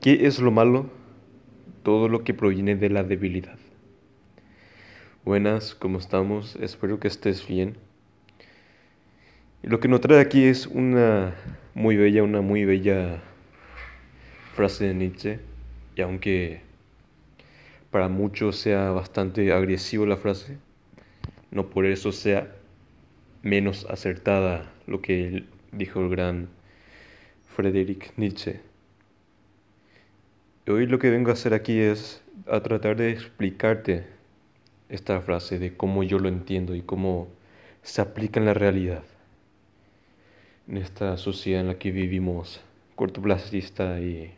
¿Qué es lo malo? Todo lo que proviene de la debilidad. Buenas, ¿cómo estamos? Espero que estés bien. Lo que nos trae aquí es una muy bella, una muy bella frase de Nietzsche. Y aunque para muchos sea bastante agresivo la frase, no por eso sea menos acertada lo que dijo el gran Friedrich Nietzsche. Hoy lo que vengo a hacer aquí es a tratar de explicarte esta frase de cómo yo lo entiendo y cómo se aplica en la realidad. En esta sociedad en la que vivimos cortoplacista y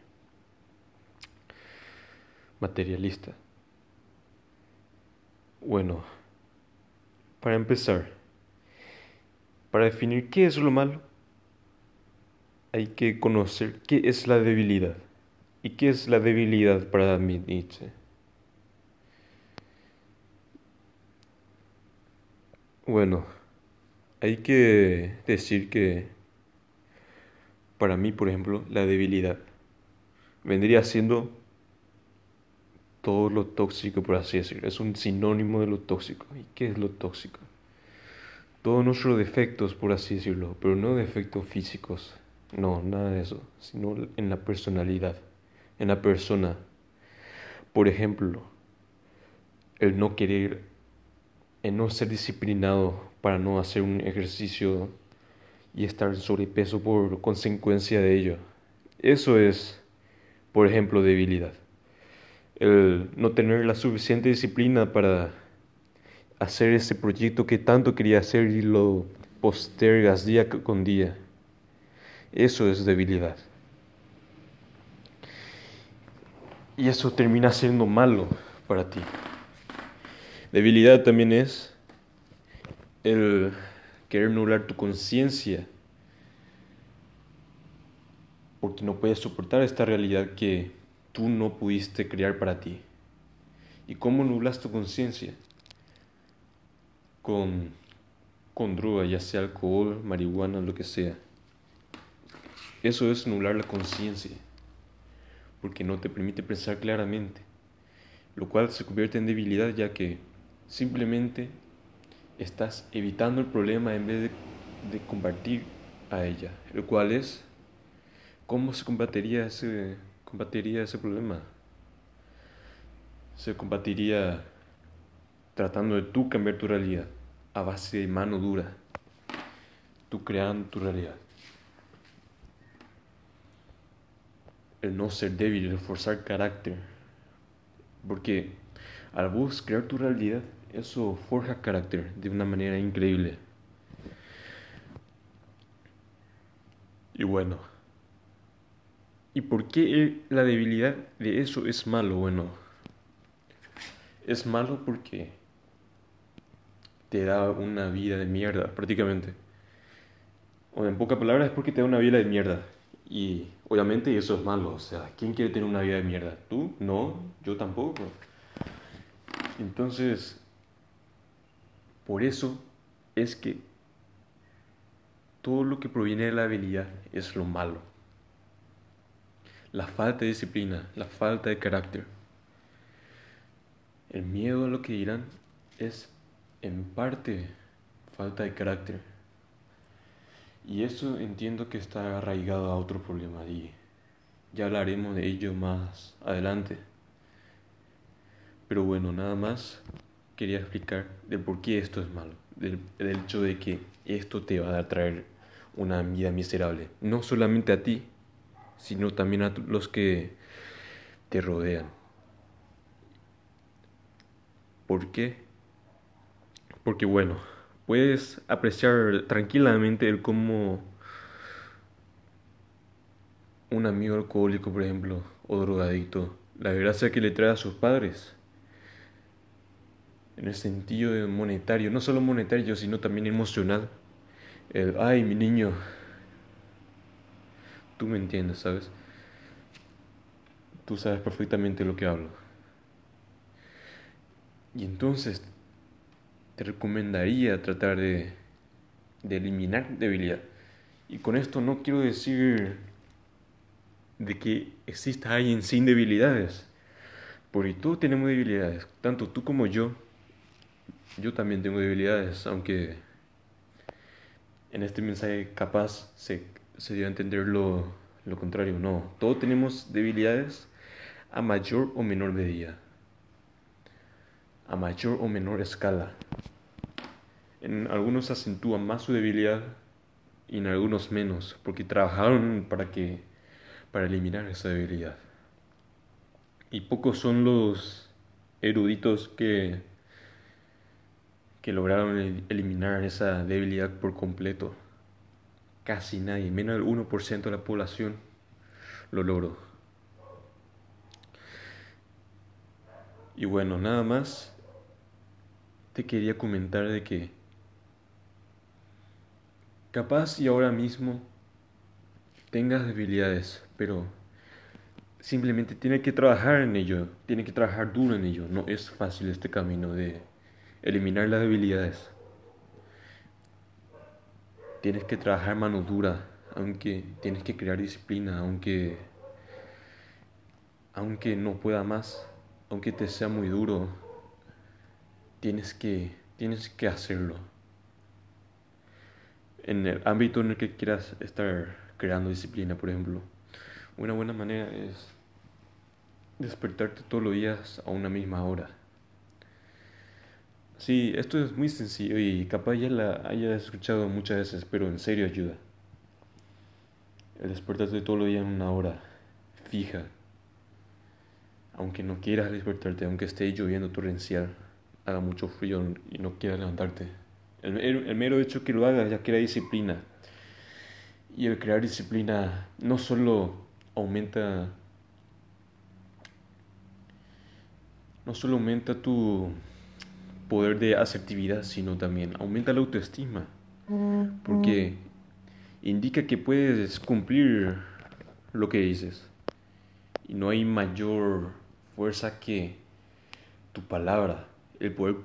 materialista. Bueno, para empezar, para definir qué es lo malo, hay que conocer qué es la debilidad. ¿Y qué es la debilidad para Nietzsche? Bueno, hay que decir que para mí, por ejemplo, la debilidad vendría siendo todo lo tóxico, por así decirlo. Es un sinónimo de lo tóxico. ¿Y qué es lo tóxico? Todos nuestros defectos, por así decirlo, pero no defectos físicos. No, nada de eso, sino en la personalidad en la persona. Por ejemplo, el no querer, el no ser disciplinado para no hacer un ejercicio y estar en sobrepeso por consecuencia de ello. Eso es, por ejemplo, debilidad. El no tener la suficiente disciplina para hacer ese proyecto que tanto quería hacer y lo postergas día con día. Eso es debilidad. Y eso termina siendo malo para ti. Debilidad también es el querer nublar tu conciencia porque no puedes soportar esta realidad que tú no pudiste crear para ti. ¿Y cómo nublas tu conciencia? Con, con droga, ya sea alcohol, marihuana, lo que sea. Eso es nublar la conciencia porque no te permite pensar claramente, lo cual se convierte en debilidad ya que simplemente estás evitando el problema en vez de, combatir a ella, lo cual es cómo se combatiría ese, ese problema. Se combatiría tratando de tú cambiar tu realidad a base de mano dura, tú creando tu realidad. El no ser débil, el forzar carácter. Porque al vos crear tu realidad, eso forja carácter de una manera increíble. Y bueno, ¿y por qué la debilidad de eso es malo? Bueno, es malo porque te da una vida de mierda, prácticamente. O en pocas palabras es porque te da una vida de mierda. Y obviamente eso es malo. O sea, ¿quién quiere tener una vida de mierda? ¿Tú? No, yo tampoco. Entonces, por eso es que todo lo que proviene de la habilidad es lo malo. La falta de disciplina, la falta de carácter. El miedo a lo que dirán es en parte falta de carácter. Y eso entiendo que está arraigado a otro problema y ya hablaremos de ello más adelante. Pero bueno, nada más quería explicar de por qué esto es malo, del, hecho de que esto te va a traer una vida miserable, no solamente a ti, sino también a los que te rodean. ¿Por qué? Porque bueno, puedes apreciar tranquilamente el cómo un amigo alcohólico, por ejemplo, o drogadicto, la gracia que le trae a sus padres, en el sentido monetario, no solo monetario, sino también emocional. El, ay, mi niño, tú me entiendes, ¿sabes? Tú sabes perfectamente lo que hablo. Y entonces te recomendaría tratar de, eliminar debilidad. Y con esto no quiero decir de que exista alguien sin debilidades. Porque todos tenemos debilidades, tanto tú como yo. Yo también tengo debilidades, aunque en este mensaje capaz se, se dio a entender lo, lo contrario. No, todos tenemos debilidades a mayor o menor medida, a mayor o menor escala. En algunos acentúan más su debilidad y en algunos menos, porque trabajaron para que para eliminar esa debilidad. Y pocos son los eruditos que que lograron eliminar esa debilidad por completo. Casi nadie, menos del 1% de la población lo logró. Y bueno, nada más te quería comentar de que capaz y ahora mismo tengas debilidades, pero simplemente tiene que trabajar en ello, tiene que trabajar duro en ello. No es fácil este camino de eliminar las debilidades. Tienes que trabajar mano dura, aunque tienes que crear disciplina, aunque aunque no pueda más, aunque te sea muy duro, tienes que tienes que hacerlo. En el ámbito en el que quieras estar creando disciplina, por ejemplo, una buena manera es despertarte todos los días a una misma hora Sí, esto es muy sencillo y capaz ya la hayas escuchado muchas veces, pero en serio ayuda. El despertarte todos los días en una hora fija. Aunque no quieras despertarte, aunque esté lloviendo torrencial, haga mucho frío y no quieras levantarte. El, el mero hecho que lo hagas ya crea disciplina. Y el crear disciplina no solo aumenta no solo aumenta tu poder de asertividad, sino también aumenta la autoestima, porque indica que puedes cumplir lo que dices y no hay mayor fuerza que tu palabra, el poder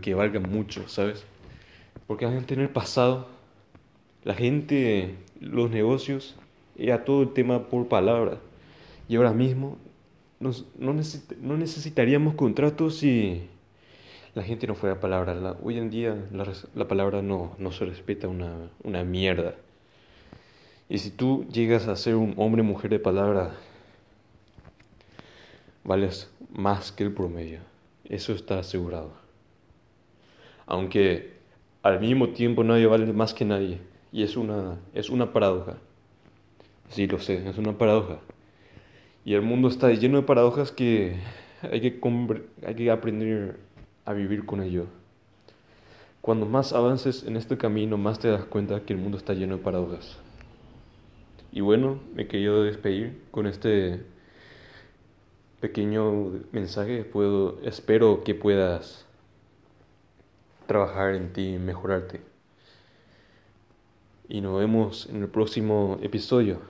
que valga mucho, ¿sabes? Porque antes en el pasado, la gente, los negocios, era todo el tema por palabra. Y ahora mismo no, no necesitaríamos contratos si la gente no fuera palabra. hoy en día la, palabra no, no, se respeta una, una mierda. Y si tú llegas a ser un hombre mujer de palabra, vales más que el promedio. Eso está asegurado. Aunque al mismo tiempo nadie vale más que nadie. Y es una, es una paradoja. Sí, lo sé, es una paradoja. Y el mundo está lleno de paradojas que hay que, hay que aprender a vivir con ello. Cuando más avances en este camino, más te das cuenta que el mundo está lleno de paradojas. Y bueno, me querido despedir con este pequeño mensaje. Espero que puedas trabajar en ti, mejorarte. Y nos vemos en el próximo episodio.